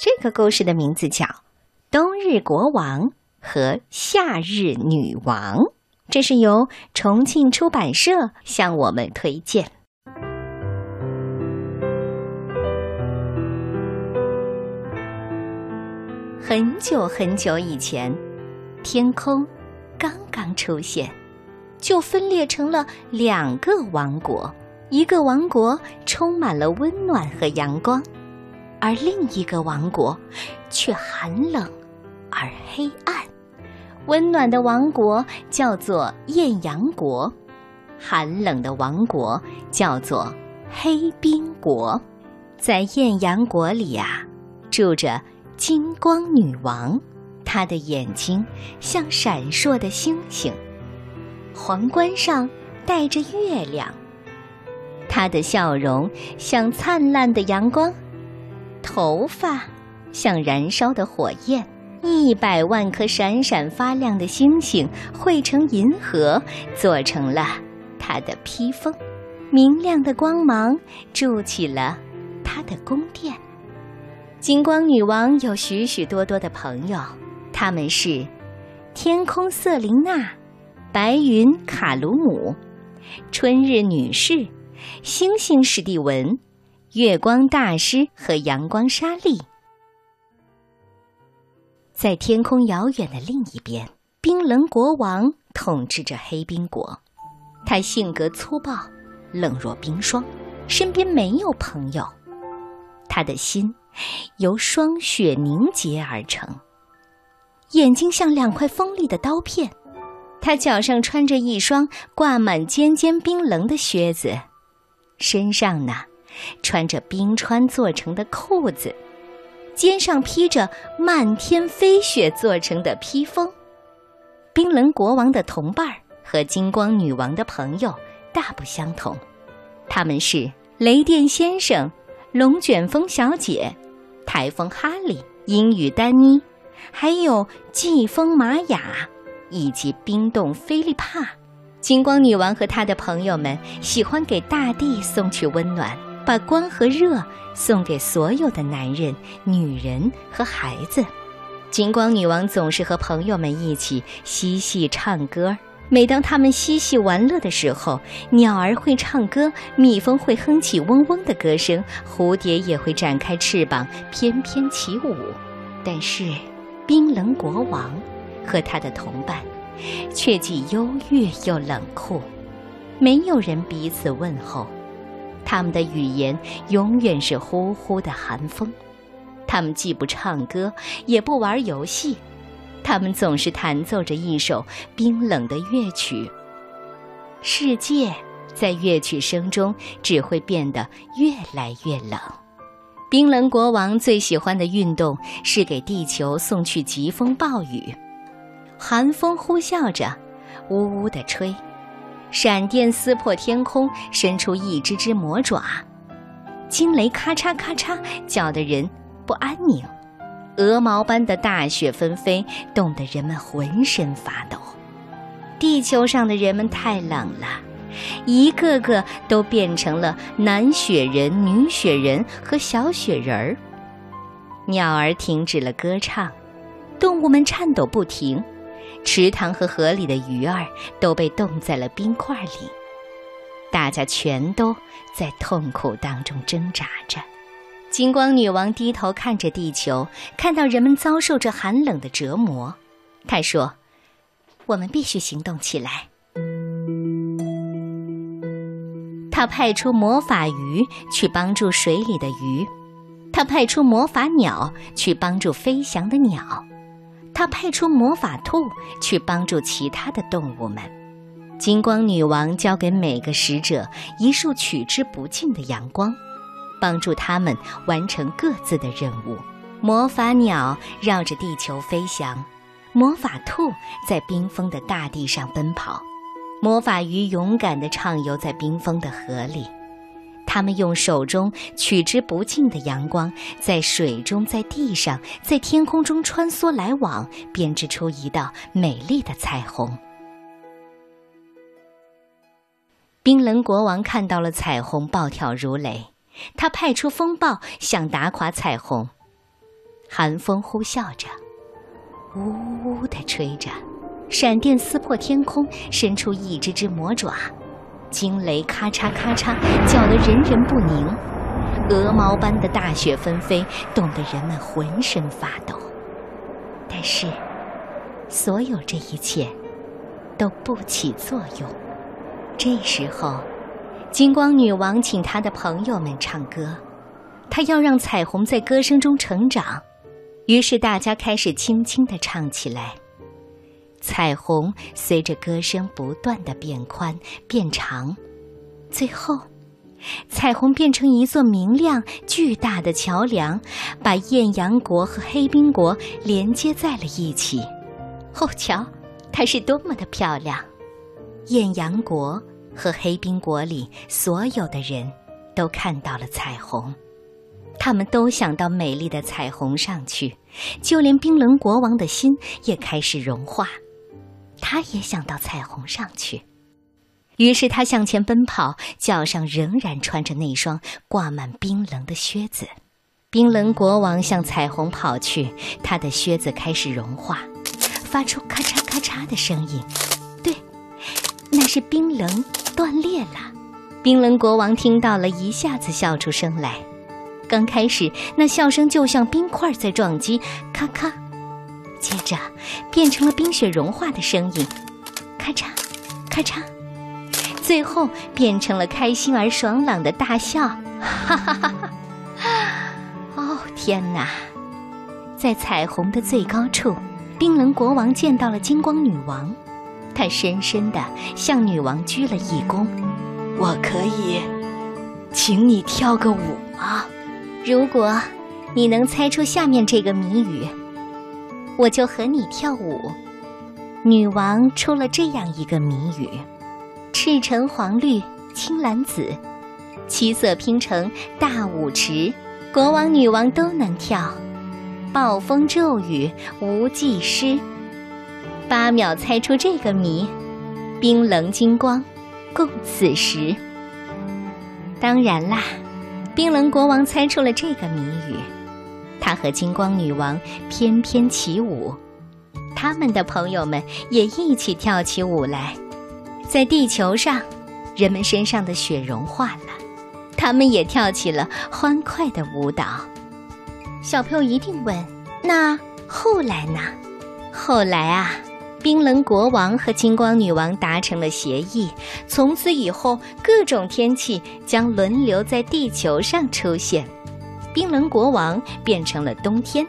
这个故事的名字叫《冬日国王和夏日女王》，这是由重庆出版社向我们推荐。很久很久以前，天空刚刚出现，就分裂成了两个王国，一个王国充满了温暖和阳光。而另一个王国却寒冷而黑暗。温暖的王国叫做艳阳国，寒冷的王国叫做黑冰国。在艳阳国里啊，住着金光女王，她的眼睛像闪烁的星星，皇冠上带着月亮，她的笑容像灿烂的阳光。头发像燃烧的火焰，一百万颗闪闪发亮的星星汇成银河，做成了它的披风。明亮的光芒筑起了它的宫殿。金光女王有许许多多的朋友，他们是天空瑟琳娜、白云卡鲁姆、春日女士、星星史蒂文。月光大师和阳光莎莉，在天空遥远的另一边，冰冷国王统治着黑冰国。他性格粗暴，冷若冰霜，身边没有朋友。他的心由霜雪凝结而成，眼睛像两块锋利的刀片。他脚上穿着一双挂满尖尖冰棱的靴子，身上呢？穿着冰川做成的裤子，肩上披着漫天飞雪做成的披风。冰冷国王的同伴和金光女王的朋友大不相同，他们是雷电先生、龙卷风小姐、台风哈利、阴雨丹妮，还有季风玛雅以及冰冻菲利帕。金光女王和她的朋友们喜欢给大地送去温暖。把光和热送给所有的男人、女人和孩子。金光女王总是和朋友们一起嬉戏唱歌。每当他们嬉戏玩乐的时候，鸟儿会唱歌，蜜蜂会哼起嗡嗡的歌声，蝴蝶也会展开翅膀翩翩起舞。但是，冰冷国王和他的同伴却既忧郁又冷酷，没有人彼此问候。他们的语言永远是呼呼的寒风，他们既不唱歌，也不玩游戏，他们总是弹奏着一首冰冷的乐曲。世界在乐曲声中只会变得越来越冷。冰冷国王最喜欢的运动是给地球送去疾风暴雨，寒风呼啸着，呜呜地吹。闪电撕破天空，伸出一只只魔爪；惊雷咔嚓咔嚓叫得人不安宁；鹅毛般的大雪纷飞，冻得人们浑身发抖。地球上的人们太冷了，一个个都变成了男雪人、女雪人和小雪人儿。鸟儿停止了歌唱，动物们颤抖不停。池塘和河里的鱼儿都被冻在了冰块里，大家全都在痛苦当中挣扎着。金光女王低头看着地球，看到人们遭受着寒冷的折磨，她说：“我们必须行动起来。”她派出魔法鱼去帮助水里的鱼，她派出魔法鸟去帮助飞翔的鸟。他派出魔法兔去帮助其他的动物们。金光女王交给每个使者一束取之不尽的阳光，帮助他们完成各自的任务。魔法鸟绕着地球飞翔，魔法兔在冰封的大地上奔跑，魔法鱼勇敢地畅游在冰封的河里。他们用手中取之不尽的阳光，在水中，在地上，在天空中穿梭来往，编织出一道美丽的彩虹。冰冷国王看到了彩虹，暴跳如雷，他派出风暴想打垮彩虹。寒风呼啸着，呜呜地吹着，闪电撕破天空，伸出一只只魔爪，惊雷咔嚓咔嚓叫得人人不宁，鹅毛般的大雪纷飞，冻得人们浑身发抖。但是，所有这一切都不起作用。这时候，金光女王请她的朋友们唱歌，她要让彩虹在歌声中成长。于是大家开始轻轻地唱起来，彩虹随着歌声不断的变宽变长，最后，彩虹变成一座明亮巨大的桥梁，把艳阳国和黑冰国连接在了一起。哦，瞧，它是多么的漂亮！艳阳国和黑冰国里所有的人都看到了彩虹。他们都想到美丽的彩虹上去，就连冰冷国王的心也开始融化，他也想到彩虹上去。于是他向前奔跑，脚上仍然穿着那双挂满冰冷的靴子。冰冷国王向彩虹跑去，他的靴子开始融化，发出咔嚓咔嚓的声音。对，那是冰冷断裂了。冰冷国王听到了，一下子笑出声来。刚开始，那笑声就像冰块在撞击，咔咔；接着变成了冰雪融化的声音，咔嚓，咔嚓；最后变成了开心而爽朗的大笑，哈哈哈哈！哦，天哪！在彩虹的最高处，冰冷国王见到了金光女王，他深深地向女王鞠了一躬：“我可以，请你跳个舞吗？”如果你能猜出下面这个谜语，我就和你跳舞。女王出了这样一个谜语：赤橙黄绿青蓝紫，七色拼成大舞池，国王女王都能跳。暴风骤雨无计施，八秒猜出这个谜，冰冷金光共此时。当然啦。冰冷国王猜出了这个谜语，他和金光女王翩翩起舞，他们的朋友们也一起跳起舞来。在地球上，人们身上的雪融化了，他们也跳起了欢快的舞蹈。小朋友一定问：那后来呢？后来啊。冰冷国王和金光女王达成了协议，从此以后各种天气将轮流在地球上出现。冰冷国王变成了冬天，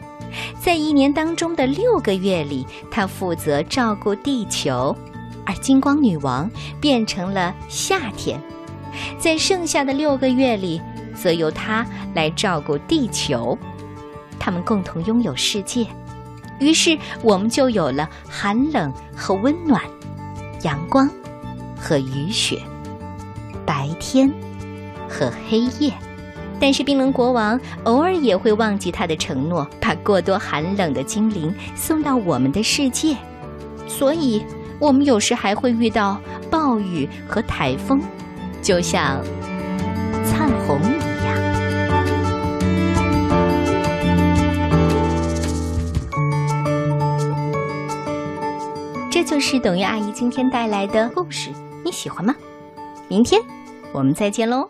在一年当中的六个月里，他负责照顾地球；而金光女王变成了夏天，在剩下的六个月里，则由她来照顾地球。他们共同拥有世界。于是我们就有了寒冷和温暖，阳光和雨雪，白天和黑夜。但是冰冷国王偶尔也会忘记他的承诺，把过多寒冷的精灵送到我们的世界，所以我们有时还会遇到暴雨和台风，就像灿红一样。这就是董月阿姨今天带来的故事，你喜欢吗？明天我们再见喽。